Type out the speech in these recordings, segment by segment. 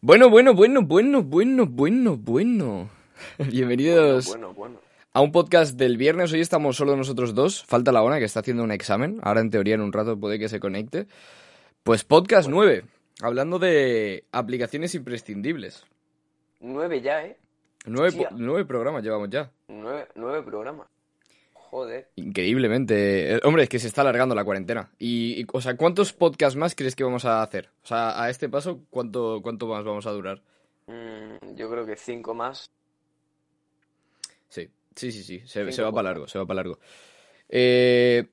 Bueno, bueno, bueno, bueno, bueno, bueno, bueno. Bienvenidos Bueno, bueno. a un podcast del viernes. Hoy estamos solo nosotros dos. Falta la ONA que está haciendo un examen. Ahora en teoría en un rato puede que se conecte. Pues podcast 9. Hablando de aplicaciones imprescindibles. Nueve ya, ¿eh? Nueve, Hostia. po- nueve programas llevamos ya. Nueve, nueve programas. Joder. Increíblemente. Eh, Hombre, es que se está alargando la cuarentena. Y, y, o sea, ¿cuántos podcasts más crees que vamos a hacer? O sea, a este paso, ¿cuánto, cuánto más vamos a durar? Mm, yo creo que cinco más. Sí, sí, sí, sí. Se, va para largo, se va para largo. Eh,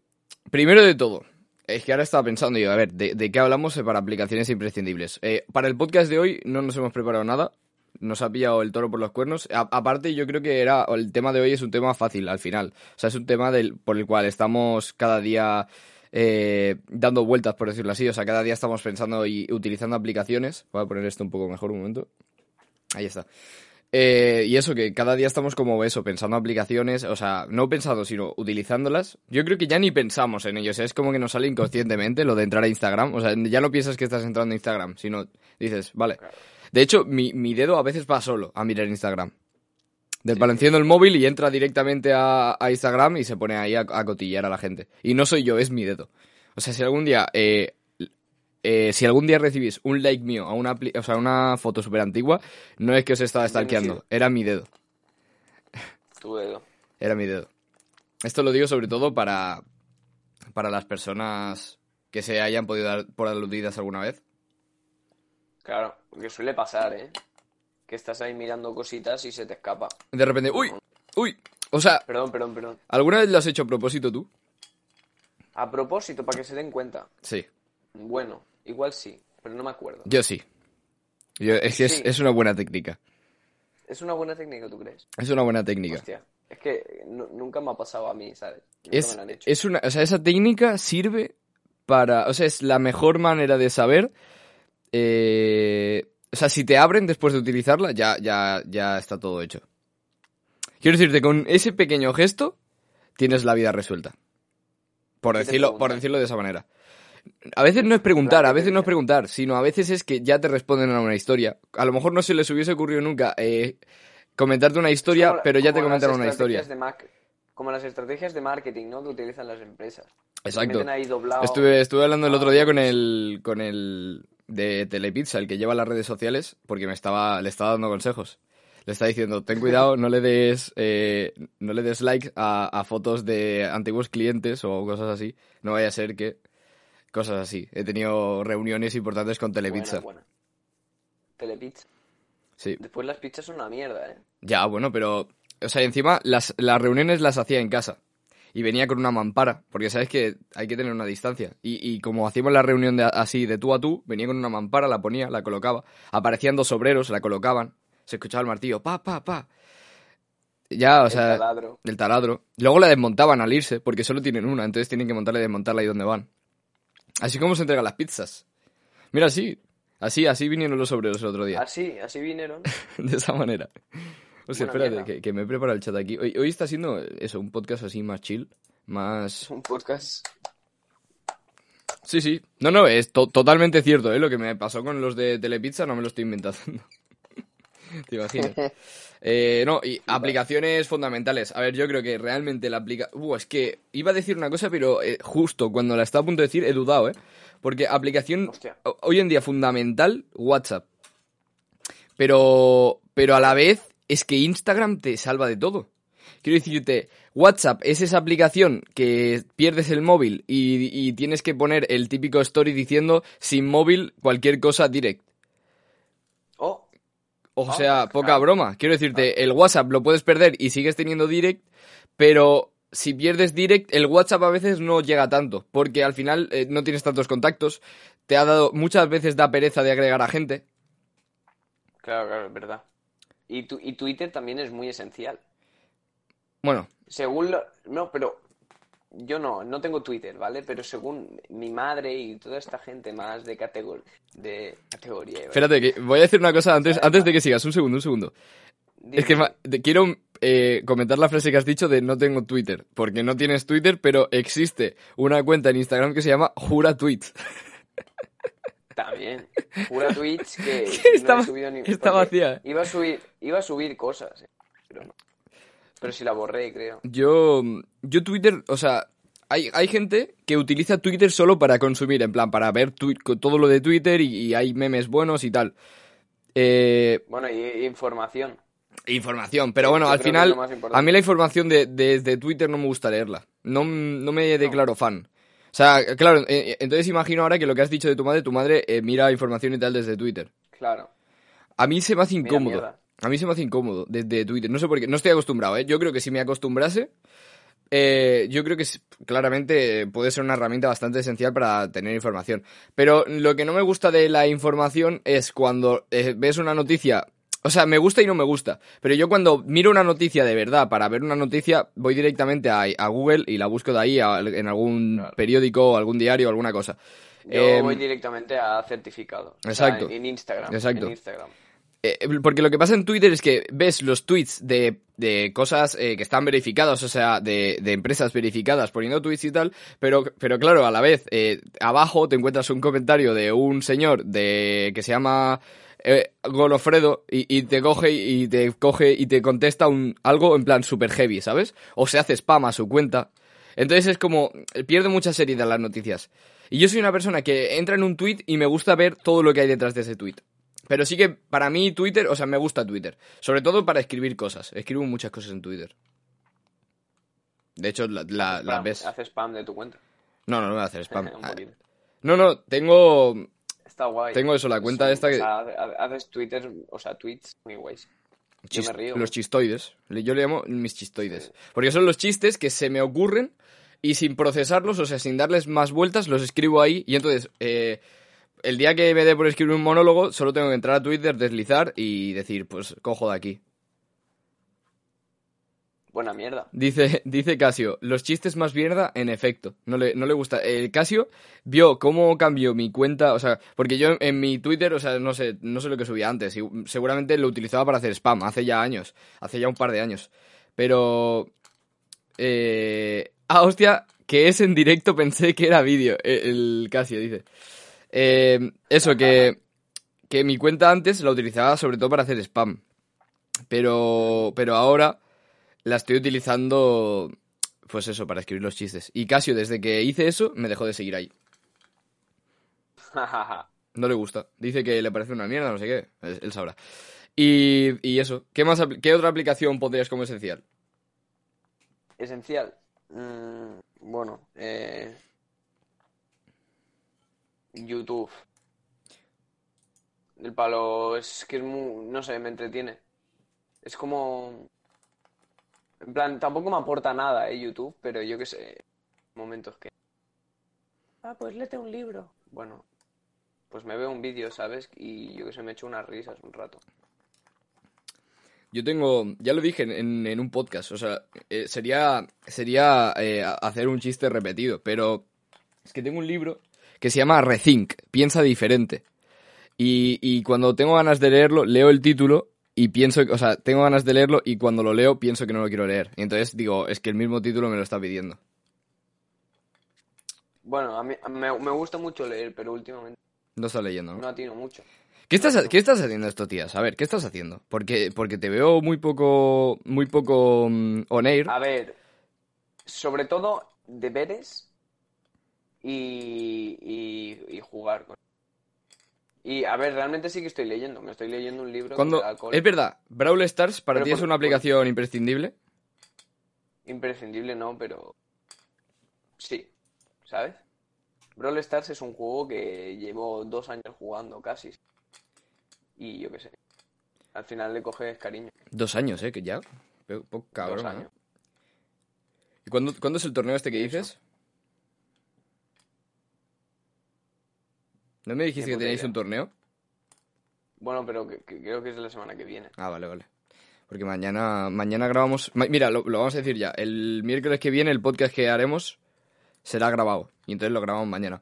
primero de todo, es que ahora estaba pensando yo, a ver, ¿de, de qué hablamos para aplicaciones imprescindibles? Eh, para el podcast de hoy no nos hemos preparado nada. Nos ha pillado el toro por los cuernos. Aparte, yo creo que era el tema de hoy es un tema fácil al final. O sea, es un tema del, por el cual estamos cada día eh, dando vueltas, por decirlo así. O sea, cada día estamos pensando y utilizando aplicaciones. Voy a poner esto un poco mejor un momento. Ahí está. Eh, y eso, que cada día estamos como eso, pensando aplicaciones, o sea, no pensando, sino utilizándolas. Yo creo que ya ni pensamos en ello, o sea, es como que nos sale inconscientemente lo de entrar a Instagram, o sea, ya no piensas que estás entrando a Instagram, sino dices, vale. De hecho, mi, mi dedo a veces va solo a mirar Instagram. Del palo enciendo el móvil y entra directamente a, a Instagram y se pone ahí a, a cotillar a la gente. Y no soy yo, es mi dedo. O sea, si algún día, eh, eh, si algún día recibís un like mío a una, o sea, una foto súper antigua, no es que os estaba stalkeando, era mi dedo. Tu dedo. Era mi dedo. Esto lo digo sobre todo para, para las personas que se hayan podido dar por aludidas alguna vez. Claro, porque suele pasar, ¿eh? Que estás ahí mirando cositas y se te escapa. De repente, uy, uy. O sea, Perdón, perdón, perdón. ¿alguna vez lo has hecho a propósito tú? A propósito, para que se den cuenta. Sí, Bueno, igual sí, pero no me acuerdo. yo sí. Yo- es es, Sí. es una buena técnica. Es una buena técnica, ¿tú crees? Es una buena técnica. Hostia. Es que nu- nunca me ha pasado a mí, ¿sabes? Nunca me Es, han hecho. es una, o sea, esa técnica sirve para, o sea, es la mejor manera de saber, eh, o sea, si te abren después de utilizarla, ya, ya, ya está todo hecho. Quiero decirte, con ese pequeño gesto, tienes la vida resuelta. Por ¿Qué te decirlo, por decirlo de esa manera. A veces no es preguntar, a ¿qué veces no es preguntar, sino a veces es que ya te responden a una historia. A lo mejor no se les hubiese ocurrido nunca eh, comentarte una historia, Como pero ya te comentaron una historia. mac- como las estrategias de marketing, ¿no? Que utilizan las empresas. Exacto. ahí doblado. Estuve, estuve hablando el otro día con el, con el de Telepizza, el que lleva las redes sociales, porque me estaba, le estaba dando consejos. Le está diciendo, ten cuidado, no le des, eh, no le des like a, a fotos de antiguos clientes o cosas así. No vaya a ser que cosas así. He tenido reuniones importantes con Telepizza. Buena, buena. Telepizza. Sí. Después las pizzas son una mierda, ¿eh? Ya, bueno, pero, o sea, encima las, las reuniones las hacía en casa. Y venía con una mampara, porque sabes que hay que tener una distancia. Y, y como hacíamos la reunión de, así, de tú a tú, venía con una mampara, la ponía, la colocaba. Aparecían dos obreros, la colocaban. Se escuchaba el martillo, pa, pa, pa. Ya, o El sea, taladro. del taladro. Luego la desmontaban al irse, porque solo tienen una, entonces tienen que montarla y desmontarla ahí donde van. Así como se entregan las pizzas. Mira, así, así, así vinieron los obreros el otro día. Así, así vinieron. de esa manera. O sea, Buena espérate, que, que me he preparado el chat aquí. Hoy, hoy está siendo eso, un podcast así más chill, más... Un podcast. Sí, sí. No, no, es to- totalmente cierto, ¿eh? Lo que me pasó con los de Telepizza no me lo estoy inventando. Te imaginas. Eh, no, y aplicaciones fundamentales. A ver, yo creo que realmente la aplica... Uh, es que iba a decir una cosa, pero eh, justo cuando la estaba a punto de decir he dudado, ¿eh? Porque aplicación Hostia. ho- hoy en día fundamental, WhatsApp. Pero, pero a la vez es que Instagram te salva de todo. Quiero decirte, WhatsApp es esa aplicación que pierdes el móvil y, y tienes que poner el típico story diciendo sin móvil cualquier cosa direct. Oh, O Ah, sea, poca claro. broma. Quiero decirte, el WhatsApp lo puedes perder y sigues teniendo direct, pero si pierdes direct, el WhatsApp a veces no llega tanto, porque al final eh, no tienes tantos contactos, te ha dado, muchas veces da pereza de agregar a gente. Claro, claro, es verdad. Y, tu, y Twitter también es muy esencial. Bueno, Según lo... No, pero yo no, no tengo Twitter, ¿vale? Pero según mi madre y toda esta gente más de, categor... de categoría... ¿vale? espérate, que voy a decir una cosa antes, antes de que sigas. Un segundo, un segundo. Dime. Es que te- quiero eh, comentar la frase que has dicho de no tengo Twitter. Porque no tienes Twitter, pero existe una cuenta en Instagram que se llama Jura Tweets. También. Pura Twitch que Está- no he subido ni... está vacía. Iba a subir, iba a subir cosas, eh, pero no. Pero si la borré, creo. Yo, yo Twitter, o sea, hay, hay gente que utiliza Twitter solo para consumir, en plan, para ver todo lo de Twitter y, y hay memes buenos y tal. Eh, Bueno, y, y información. información, pero Yo bueno, al final, a mí la información de, de- de Twitter no me gusta leerla. No, no me declaro fan. O sea, claro, eh, entonces imagino ahora que lo que has dicho de tu madre, tu madre eh, mira información y tal desde Twitter. Claro. A mí se me hace incómodo. A mí se me hace incómodo desde Twitter. No sé por qué. No estoy acostumbrado, ¿eh? Yo creo que si me acostumbrase, eh, yo creo que claramente puede ser una herramienta bastante esencial para tener información. Pero lo que no me gusta de la información es cuando eh, ves una noticia. O sea, me gusta y no me gusta. Pero yo cuando miro una noticia de verdad para ver una noticia, voy directamente a, a Google y la busco de ahí a- en algún Claro. periódico, algún diario, alguna cosa. Yo Em, voy directamente a certificados. O sea, exacto. en, en Instagram. Exacto. En Instagram. Eh, porque lo que pasa en Twitter es que ves los tweets de, de cosas eh, que están verificadas, o sea, de, de empresas verificadas poniendo tweets y tal, pero, pero claro, a la vez, eh, abajo te encuentras un comentario de un señor de que se llama eh, Golofredo y, y te coge y te coge y te contesta un, algo en plan super heavy, ¿sabes? O se hace spam a su cuenta. Entonces es como, pierde mucha seriedad las noticias. Y yo soy una persona que entra en un tweet y me gusta ver todo lo que hay detrás de ese tweet. Pero sí que para mí Twitter, o sea, me gusta Twitter. Sobre todo para escribir cosas. Escribo muchas cosas en Twitter. De hecho, la, la- ves. Hace spam de tu cuenta. No, no, no voy a hacer spam. No, no, tengo. Está guay. Tengo eso, la cuenta Sí, esta o que- sea, haces Twitter, o sea, tweets muy guays. Yo me río. Los chistoides. Yo le llamo mis chistoides. Porque son los chistes que se me ocurren y sin procesarlos, o sea, sin darles más vueltas, los escribo ahí. Y entonces, eh, el día que me dé por escribir un monólogo, solo tengo que entrar a Twitter, deslizar y decir, pues cojo de aquí. Buena mierda. Dice, dice Casio, los chistes más mierda, en efecto. No le, no le gusta. Eh, Casio vio cómo cambió mi cuenta, o sea, porque yo en, en mi Twitter, o sea, no sé, no sé lo que subía antes. y seguramente lo utilizaba para hacer spam, hace ya años, hace ya un par de años. Pero. Eh, ah, hostia, que es en directo, pensé que era vídeo. eh, El Casio dice. Eh, eso, que, que mi cuenta antes la utilizaba sobre todo para hacer spam. Pero, pero ahora la estoy utilizando, pues eso, para escribir los chistes. Y Casio, desde que hice eso, me dejó de seguir ahí. No le gusta. Dice que le parece una mierda, no sé qué. Él sabrá. Y, y eso. ¿Qué, más, ¿Qué otra aplicación pondrías como esencial? Esencial. Mm, bueno, eh... YouTube. El palo es que es muy, no sé, me entretiene. Es como, en plan, tampoco me aporta nada, eh, YouTube, pero yo qué sé, momentos que, ah, pues léete un libro. Bueno, pues me veo un vídeo, ¿sabes? Y yo que sé, me echo unas risas un rato. Yo tengo, ya lo dije en, en- un podcast, o sea, eh, sería, sería eh, hacer un chiste repetido, pero es que tengo un libro que se llama Rethink, piensa diferente. Y, y cuando tengo ganas de leerlo, leo el título y pienso, o sea, tengo ganas de leerlo y cuando lo leo pienso que no lo quiero leer. Y entonces digo, es que el mismo título me lo está pidiendo. Bueno, a mí me, me gusta mucho leer, pero últimamente No estás leyendo, ¿no? no atino mucho. ¿Qué estás, ¿Qué estás haciendo estos días? A ver, ¿qué estás haciendo? Porque, porque te veo muy poco, muy poco mm, on air. A ver, sobre todo deberes y, y, y jugar. con- Y a ver, realmente sí que estoy leyendo. Me estoy leyendo un libro Cuando, es verdad, Brawl Stars para ti es una por- aplicación imprescindible. Imprescindible, no, pero sí, ¿sabes? Brawl Stars es un juego que llevo dos años jugando casi. Y yo qué sé. Al final le coges cariño. Dos años, ¿eh? Que ya. Poco cabrón, dos ¿no? años. ¿Y cuándo, cuándo es el torneo este que dices? ¿No me dijiste que tenéis idea. un torneo? Bueno, pero que- que creo que es la semana que viene. Ah, vale, vale. Porque mañana, mañana grabamos. ma- Mira, lo, lo vamos a decir ya. El miércoles que viene, el podcast que haremos será grabado. Y entonces lo grabamos mañana.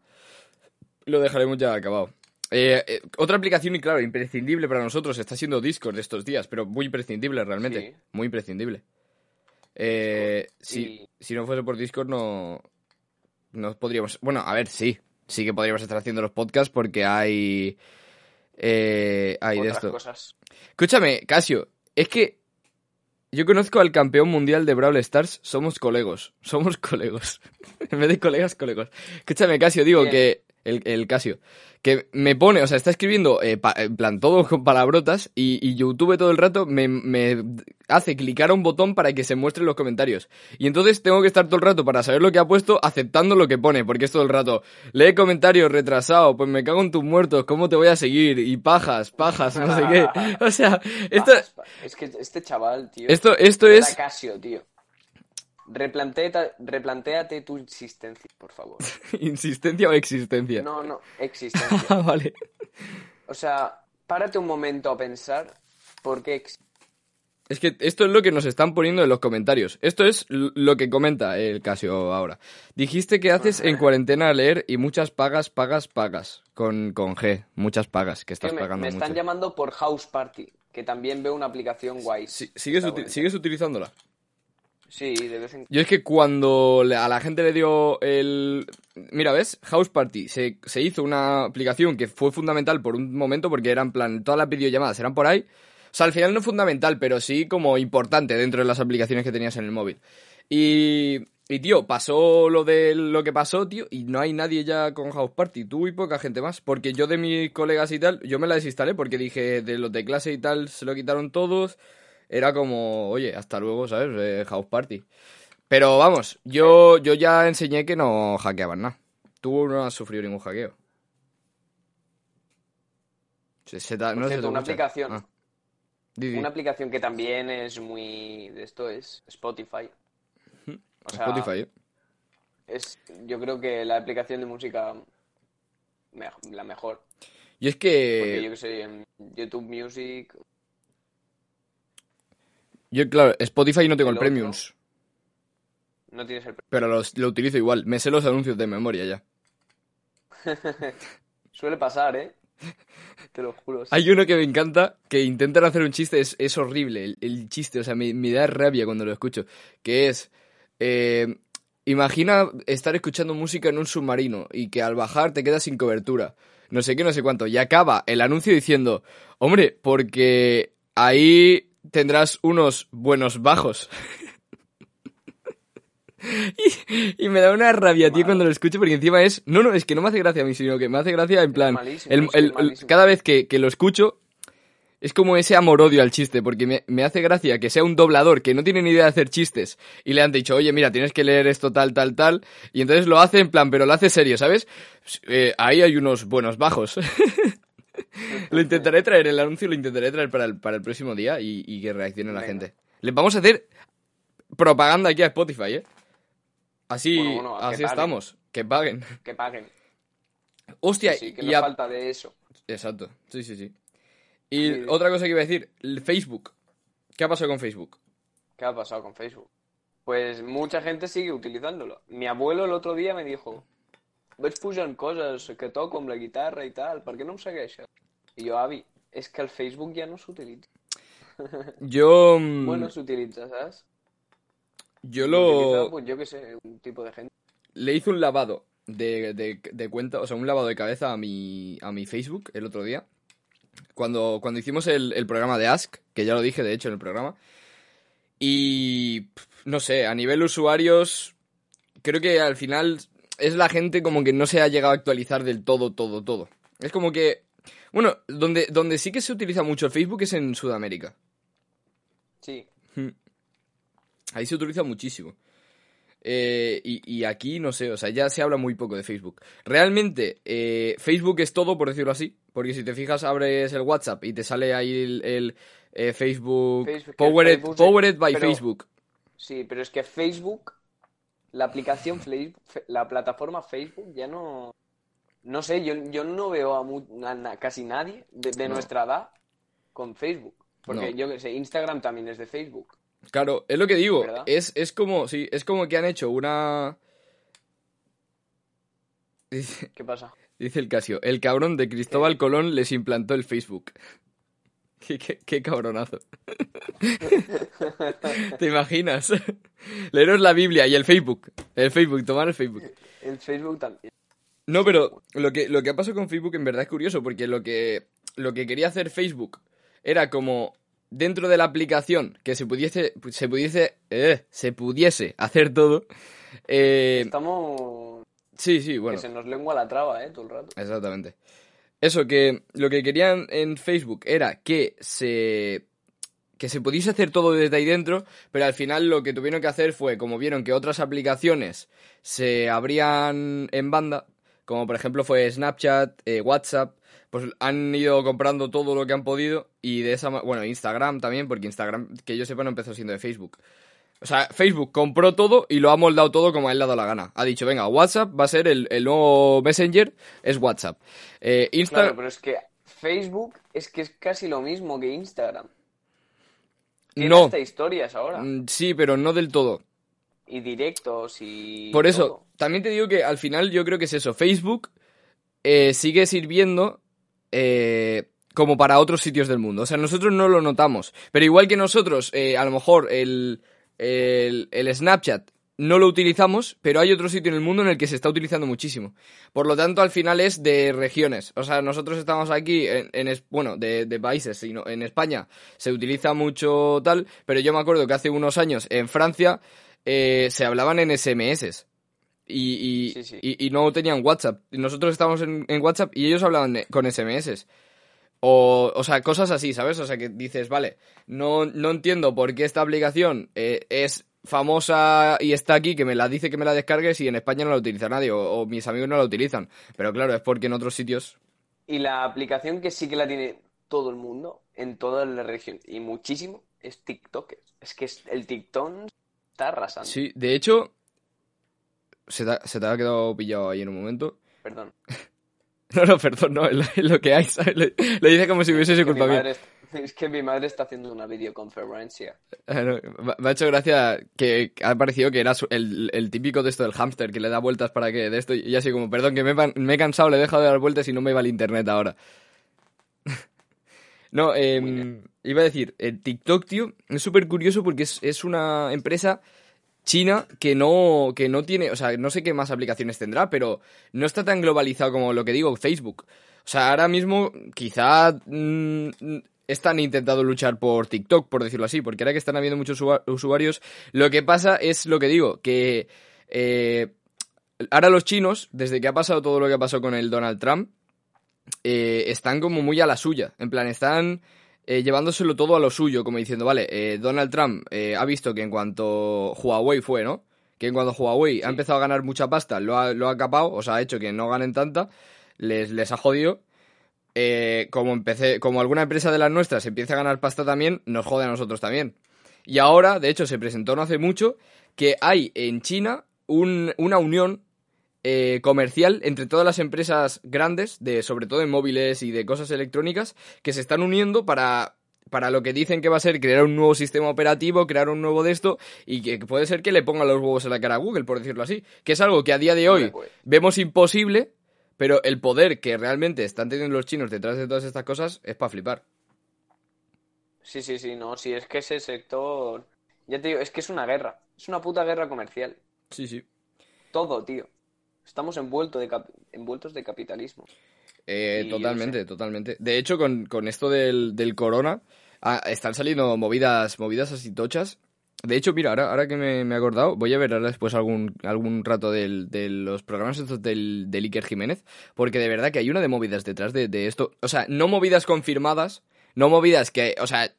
Lo dejaremos ya acabado. Eh, eh, otra aplicación, y claro, imprescindible para nosotros está siendo Discord estos días, pero muy imprescindible realmente. Sí. Muy imprescindible. Eh, Discord. si, Y- si no fuese por Discord, no. No podríamos. Bueno, a ver, sí. Sí que podríamos estar haciendo los podcasts porque hay. Eh, hay de esto. cosas. Escúchame, Casio, es que yo conozco al campeón mundial de Brawl Stars, somos colegos, somos colegos. en vez de colegas, colegos. Escúchame, Casio, digo que el, el Casio, que me pone, o sea, está escribiendo eh, pa- en plan todo con palabrotas y, y YouTube todo el rato me, me hace clicar a un botón para que se muestren los comentarios. Y entonces tengo que estar todo el rato para saber lo que ha puesto aceptando lo que pone, porque es todo el rato, lee comentarios retrasado, pues me cago en tus muertos, ¿cómo te voy a seguir? Y pajas, pajas, no sé qué. O sea, esto, Es que este chaval, tío. esto, esto es... Casio, tío. Replantea, replantéate tu existencia, por favor. ¿Insistencia o existencia? No, no, existencia. Ah, vale. O sea, párate un momento a pensar por qué Es que esto es lo que nos están poniendo en los comentarios. Esto es lo que comenta el Casio ahora. Dijiste que haces en cuarentena leer y muchas pagas, pagas, pagas. Con, con G, muchas pagas, que estás me, pagando me están mucho. llamando por House Party, que también veo una aplicación guay. Sí, ¿sigues, uti- buena. ¿Sigues utilizándola? Sí, de vez en Yo es que cuando a la gente le dio el... Mira, ¿ves? House Party. Se, se hizo una aplicación que fue fundamental por un momento porque eran plan... Todas las videollamadas eran por ahí. O sea, al final no fundamental, pero sí como importante dentro de las aplicaciones que tenías en el móvil. Y... Y, tío, pasó lo de lo que pasó, tío, y no hay nadie ya con House Party. Tú y poca gente más. Porque yo de mis colegas y tal, yo me la desinstalé porque dije, de los de clase y tal, se lo quitaron todos. Era como, oye, hasta luego, ¿sabes? Eh, House Party. Pero vamos, yo, yo ya enseñé que no hackeaban nada. Tú no has sufrido ningún hackeo. Se- se no cierto, una aplicación. Ah. Una aplicación que también es muy de esto es Spotify. O sea, Spotify, ¿eh? es yo creo que la aplicación de música me- la mejor. Y es Porque yo que, que sé, en YouTube Music, yo claro, Spotify no tengo el. Premiums, no tienes el... pero los- lo utilizo igual. Me sé los anuncios de memoria ya. Suele pasar, ¿eh? Te lo juro. sí. Hay uno que me encanta, que intentan hacer un chiste, es, es horrible el, el chiste, o sea, me, me da rabia cuando lo escucho, que es, eh, imagina estar escuchando música en un submarino y que al bajar te quedas sin cobertura, no sé qué, no sé cuánto, y acaba el anuncio diciendo, hombre, porque ahí tendrás unos buenos bajos. Y, y me da una rabia, tío, cuando lo escucho, porque encima es. No, no, es que no me hace gracia a mí, sino que me hace gracia en plan. malísimo, el- el- el- cada vez que, que lo escucho, es como ese amor-odio al chiste, porque me, me hace gracia que sea un doblador que no tiene ni idea de hacer chistes y le han dicho, oye, mira, tienes que leer esto tal, tal, tal, y entonces lo hace en plan, pero lo hace serio, ¿sabes? Eh, ahí hay unos buenos bajos. lo intentaré traer, el anuncio lo intentaré traer para el, para el próximo día y, y que reaccione la gente. Les vamos a hacer propaganda aquí a Spotify, ¿eh? Así, Bueno, bueno, que así estamos, que paguen. Que paguen. Hostia, Sí, que y no a- falta de eso. Exacto, sí, sí, sí. Y Sí. otra cosa que iba a decir, Facebook. ¿Qué ha pasado con Facebook? ¿Qué ha pasado con Facebook? Pues mucha gente sigue utilizándolo. Mi abuelo el otro día me dijo, vaig pujant coses que toco amb la guitarra i tal, per què no em segueixes? I jo, avi, és que el Facebook ja no s'utilitza. Yo, mm, Bueno, s'utilitza, ¿sabes? yo Utiliza, lo, pues yo qué sé, un tipo de gente. le hice un lavado de, de, de cuenta, o sea, un lavado de cabeza a mi, a mi Facebook el otro día. Cuando, cuando hicimos el, el programa de Ask, que ya lo dije de hecho en el programa. Y no sé, a nivel usuarios, creo que al final es la gente como que no se ha llegado a actualizar del todo, todo, todo. Es como que, bueno, donde, donde sí que se utiliza mucho el Facebook es en Sudamérica. Sí, Ahí se utiliza muchísimo. Eh, y, y aquí, no sé, o sea, ya se habla muy poco de Facebook. Realmente, eh, Facebook es todo, por decirlo así. Porque si te fijas, abres el WhatsApp y te sale ahí el, el, eh, Facebook, Facebook, powered, Facebook, powered by pero- Facebook. sí, pero es que Facebook, la aplicación, Face- la plataforma Facebook ya no... No sé, yo, yo no veo a, mu- a casi nadie de, de No. nuestra edad con Facebook. Porque No. yo que sé, Instagram también es de Facebook. Claro, es lo que digo. Es, es como, sí, es como que han hecho una. Dice, ¿Qué pasa? dice el Casio, el cabrón de Cristóbal Colón les implantó el Facebook. Qué, qué- qué cabronazo. ¿Te imaginas? Leeros la Biblia y el Facebook. El Facebook, tomar el Facebook. El Facebook también. No, pero lo que, lo que ha pasado con Facebook en verdad es curioso, porque lo que, lo que quería hacer Facebook era como dentro de la aplicación que se pudiese, se pudiese, eh, se pudiese hacer todo. eh, Estamos... sí, sí, bueno. Que se nos lengua la traba, ¿eh? Todo el rato. Exactamente. Eso, que lo que querían en Facebook era que se. que se pudiese hacer todo desde ahí dentro, pero al final lo que tuvieron que hacer fue, como vieron que otras aplicaciones se abrían en banda, como por ejemplo fue Snapchat, eh, WhatsApp, pues han ido comprando todo lo que han podido y de esa bueno, Instagram también, porque Instagram, que yo sepa, no empezó siendo de Facebook. O sea, Facebook compró todo y lo ha moldado todo como a él le ha dado la gana. Ha dicho, venga, WhatsApp va a ser el, el nuevo Messenger, es WhatsApp. Eh, Claro, Instagram... pero es que Facebook es que es casi lo mismo que Instagram. Tiene no, hasta historias ahora. Mm, sí, pero no del todo. Y directos y... Por eso, todo. también te digo que al final yo creo que es eso. Facebook eh, sigue sirviendo eh, como para otros sitios del mundo. O sea, nosotros no lo notamos. Pero igual que nosotros, eh, a lo mejor el, el, el Snapchat no lo utilizamos, pero hay otro sitio en el mundo en el que se está utilizando muchísimo. Por lo tanto, al final es de regiones. O sea, nosotros estamos aquí, en, bueno, de, de países, sino en España se utiliza mucho tal, pero yo me acuerdo que hace unos años en Francia eh, se hablaban en SMS. Y, y, Sí, sí. y- y no tenían WhatsApp. Nosotros estábamos en, en WhatsApp y ellos hablaban con SMS. O, o sea, cosas así, ¿sabes? O sea, que dices, vale, no, no entiendo por qué esta aplicación eh, es famosa y está aquí, que me la dice que me la descargues y en España no la utiliza nadie, o, o mis amigos no la utilizan. Pero claro, es porque en otros sitios... Y la aplicación que sí que la tiene todo el mundo, en toda la región, y muchísimo, es TikTok. Es que es- el TikTok está arrasando. Sí, de hecho, se te, se te ha quedado pillado ahí en un momento. Perdón. No, no, perdón, no, es lo, que hay, ¿sabes? Lo dice como si hubiese Es mi culpa mía. es- es que mi madre está haciendo una videoconferencia. Ah, no, me- ha hecho gracia que ha parecido que era su- el, el típico de esto del hámster que le da vueltas para que de esto y así como, perdón, que me, me he cansado, le he dejado de dar vueltas y no me va el internet ahora. no, eh, iba a decir, el TikTok, tío, es súper curioso porque es, es una empresa china que no, que no tiene, o sea, no sé qué más aplicaciones tendrá, pero no está tan globalizado como lo que digo, Facebook. O sea, ahora mismo quizá mm, están intentando luchar por TikTok, por decirlo así, porque ahora que están habiendo muchos usu- usuarios, lo que pasa es lo que digo, que eh, ahora los chinos, desde que ha pasado todo lo que ha pasado con el Donald Trump, eh, están como muy a la suya. En plan, están eh, llevándoselo todo a lo suyo, como diciendo, vale, eh, Donald Trump eh, ha visto que en cuanto Huawei fue, ¿no? Que en cuanto Huawei ha empezado a ganar mucha pasta, lo ha, lo ha capado, o sea, ha hecho que no ganen tanta, les, les ha jodido. Como empecé, como alguna empresa de las nuestras empieza a ganar pasta también, nos jode a nosotros también. Y ahora, de hecho, se presentó no hace mucho que hay en China un- una unión eh, comercial entre todas las empresas grandes, de, sobre todo en móviles y de cosas electrónicas, que se están uniendo para, para lo que dicen que va a ser crear un nuevo sistema operativo, crear un nuevo de esto, y que puede ser que le pongan los huevos en la cara a Google, por decirlo así. Que es algo que a día de hoy pues. vemos imposible, pero el poder que realmente están teniendo los chinos detrás de todas estas cosas es para flipar. Sí, sí, sí, no, sí, es que ese sector, ya te digo, es que es una guerra, es una puta guerra comercial, Sí, sí. todo, tío. Estamos envuelto de cap- envueltos de capitalismo. Eh, totalmente, totalmente. De hecho, con, con esto del, del corona, ah, están saliendo movidas, movidas así tochas. De hecho, mira, ahora, ahora que me, me he acordado, voy a ver ahora después algún, algún rato del- de los programas estos del, del Iker Jiménez, porque de verdad que hay una de movidas detrás de, de esto. O sea, no movidas confirmadas, no movidas que, o sea,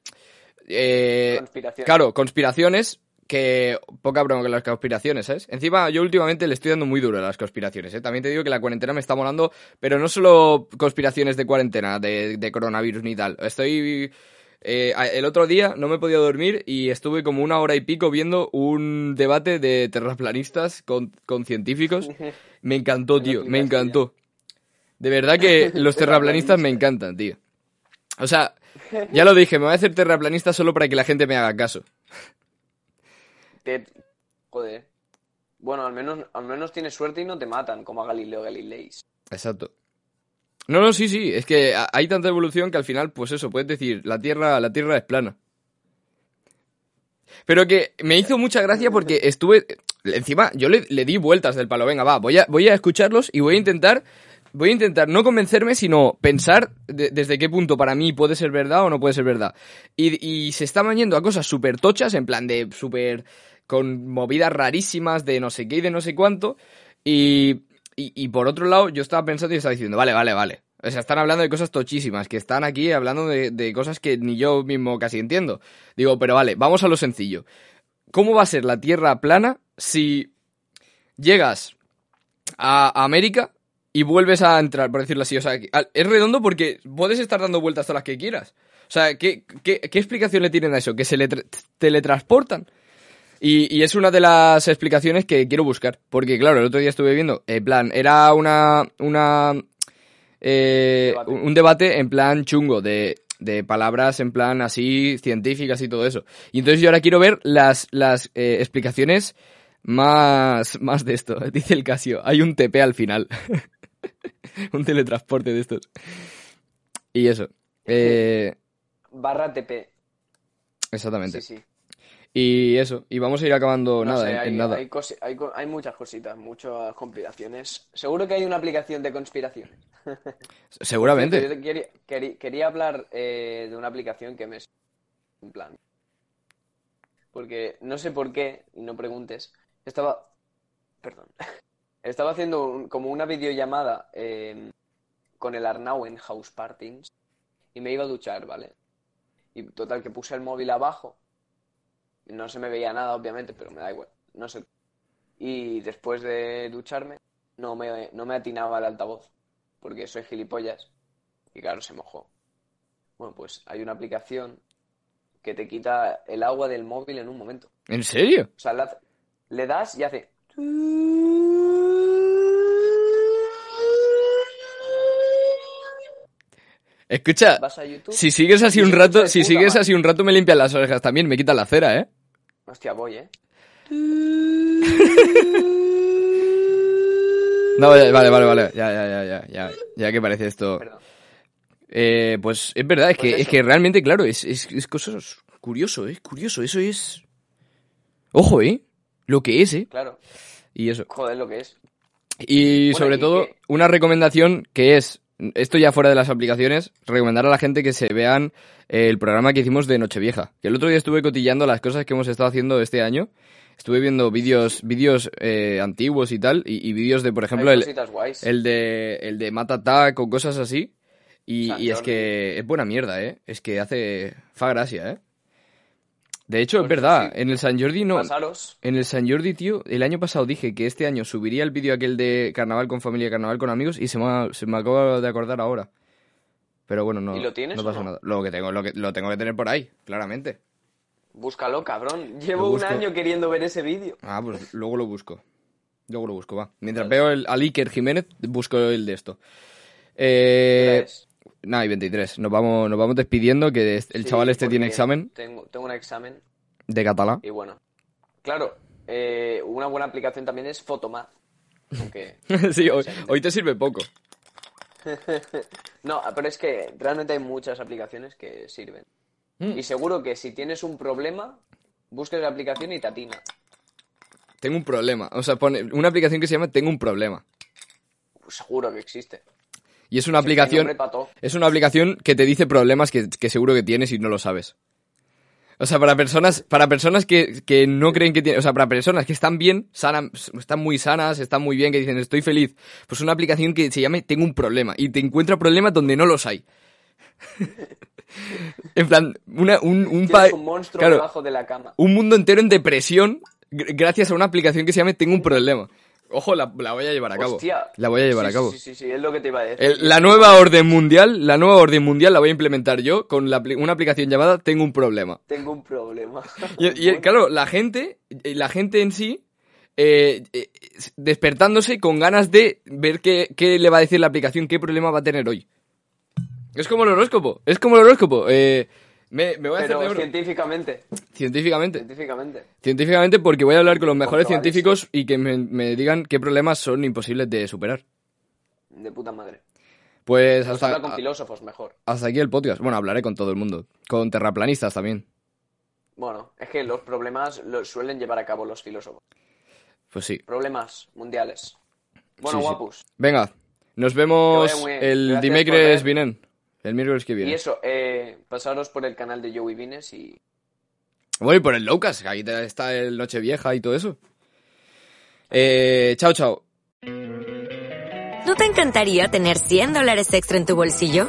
eh, Conspiración. claro, conspiraciones que poca broma con las conspiraciones, ¿sabes? Encima, yo últimamente le estoy dando muy duro a las conspiraciones, ¿eh? También te digo que la cuarentena me está molando, pero no solo conspiraciones de cuarentena, de, de coronavirus ni tal. Estoy... eh, el otro día no me he podido dormir y estuve como una hora y pico viendo un debate de terraplanistas con, con científicos. Me encantó, tío, me encantó. De verdad que los terraplanistas me encantan, tío. O sea, ya lo dije, me voy a hacer terraplanista solo para que la gente me haga caso. Te- Joder. Bueno, al menos, al menos tienes suerte y no te matan, como a Galileo Galilei. Exacto. No, no, sí, sí. Es que ha- hay tanta evolución que al final, pues eso, puedes decir, la Tierra, la Tierra es plana. Pero que me hizo mucha gracia porque estuve. Encima, yo le, le di vueltas del palo. Venga, va, voy a, voy a escucharlos y voy a intentar. Voy a intentar no convencerme, sino pensar de- desde qué punto para mí puede ser verdad o no puede ser verdad. Y, y se estaban yendo a cosas súper tochas, en plan de súper. Con movidas rarísimas de no sé qué y de no sé cuánto. Y, y, por otro lado, yo estaba pensando y estaba diciendo, vale, vale, vale. O sea, están hablando de cosas tochísimas, que están aquí hablando de, de cosas que ni yo mismo casi entiendo. Digo, pero vale, vamos a lo sencillo. ¿Cómo va a ser la Tierra plana si llegas a América y vuelves a entrar, por decirlo así? O sea, es redondo porque puedes estar dando vueltas todas las que quieras. O sea, ¿qué, qué, qué explicación le tienen a eso? ¿Que se le tra- teletransportan? Y, y es una de las explicaciones que quiero buscar. Porque, claro, el otro día estuve viendo, en plan, era una. una eh, Debate. un debate en plan chungo, de, de palabras en plan así científicas y todo eso. Y entonces yo ahora quiero ver las, las eh, explicaciones más, más de esto. Dice el Casio, hay un TP al final. un teletransporte de estos. Y eso. Eh, Barra TP. exactamente. Sí, sí. Y eso. Y vamos a ir acabando No nada, sé, hay, en nada. hay hay co- hay muchas cositas, muchas conspiraciones. Seguro que hay una aplicación de conspiraciones. Seguramente. Yo quería, quería, quería hablar eh, de una aplicación que me... En plan... Porque no sé por qué, y no preguntes, estaba... Perdón. Estaba haciendo un- como una videollamada eh, con el Arnau en House Partings y me iba a duchar, ¿vale? Y total, que puse el móvil abajo. No se me veía nada, obviamente, pero me da igual. No sé. Y después de ducharme, no me, no me atinaba el altavoz porque soy gilipollas. Y claro, se mojó. Bueno, pues hay una aplicación que te quita el agua del móvil en un momento. ¿En serio? O sea, le das y hace... Escucha, Vas a YouTube. si sigues así un rato, si sigues así un rato me limpian las orejas también, me quitan la cera, ¿eh? Hostia, voy, ¿eh? No, vale, vale, vale. Ya, ya, ya, ya, ya, ya que parece esto. Perdón. Eh, pues es verdad, es Pues que, es que realmente, claro, es, es, es cosas curioso, es curioso, eso es. Ojo, ¿eh? Lo que es, ¿eh? Claro. Y eso. Joder, lo que es. Y Bueno, sobre ¿y todo, una recomendación que es, esto ya fuera de las aplicaciones, recomendar a la gente que se vean eh, el programa que hicimos de Nochevieja. Que el otro día estuve cotillando las cosas que hemos estado haciendo este año. Estuve viendo vídeos vídeos eh, antiguos y tal, y, y vídeos de, por ejemplo, el, de el de Mata Attack o cosas así. Y, y es que es buena mierda, ¿eh? Es que hace... fa gracia, ¿eh? De hecho, es verdad, sí. en el San Jordi no... Pasaros. En el San Jordi, tío, el año pasado dije que este año subiría el vídeo aquel de carnaval con familia, carnaval con amigos y se me, ha- se me acaba de acordar ahora. Pero bueno, no, ¿Y lo tienes no pasa no? nada. Lo que tengo, lo que, lo tengo que tener por ahí, claramente. Búscalo, cabrón. Llevo un año queriendo ver ese vídeo. Ah, pues luego lo busco. Luego lo busco, va. Mientras Vale. veo el, al Iker Jiménez, busco el de esto. ¿Qué hora Eh? Nada, y 23. Nos vamos, nos vamos despidiendo, que el Sí, chaval este tiene examen Tengo, tengo un examen de catalán. y bueno. Claro, eh, una buena aplicación también es Photomath. Aunque... sí, hoy, te sirve poco. No, pero es que realmente hay muchas aplicaciones que sirven. Mm. Y seguro que si tienes un problema, busques la aplicación y te atina. Tengo un problema. O sea, pone una aplicación que se llama Tengo un problema. Seguro que existe. Y es una aplicación... Es una aplicación que te dice problemas que, que seguro que tienes y no lo sabes. O sea, para personas, para personas que, que no creen que tienen, o sea, para personas que están bien, sanan, están muy sanas, están muy bien, que dicen estoy feliz, pues una aplicación que se llame Tengo un problema y te encuentra problemas donde no los hay. en plan, una, un, un, un monstruo claro, debajo de la cama. un mundo entero en depresión gr- gracias a una aplicación que se llame Tengo un problema. Ojo, la, la voy a llevar a cabo. Hostia. La voy a llevar Sí, a cabo. Sí, sí, sí, es lo que te iba a decir. El- la nueva orden mundial, la nueva orden mundial la voy a implementar yo con la una aplicación llamada Tengo un problema. Tengo un problema. Y, y, claro, la gente, la gente en sí eh, eh, despertándose con ganas de ver qué, qué le va a decir la aplicación, qué problema va a tener hoy. Es como el horóscopo, es como el horóscopo. Eh, me, me voy a hacer Pero de oro. científicamente. Científicamente. Científicamente. Científicamente porque voy a hablar con los mejores científicos y que me, me digan qué problemas son imposibles de superar. De puta madre. Pues hasta, habla con filósofos mejor. hasta aquí el podcast. Bueno, hablaré con todo el mundo. Con terraplanistas también. Bueno, es que los problemas los suelen llevar a cabo los filósofos. Pues sí. Problemas mundiales. Bueno, Sí, sí. guapos. Venga, nos vemos el dimecres vinent. El miércoles que viene. Y eso, eh, pasaros por el canal de Joey Vines y Bueno, y por el Locas, que ahí está el Nochevieja y todo eso. Eh, chao, chao. ¿No te encantaría tener 100 dólares extra en tu bolsillo?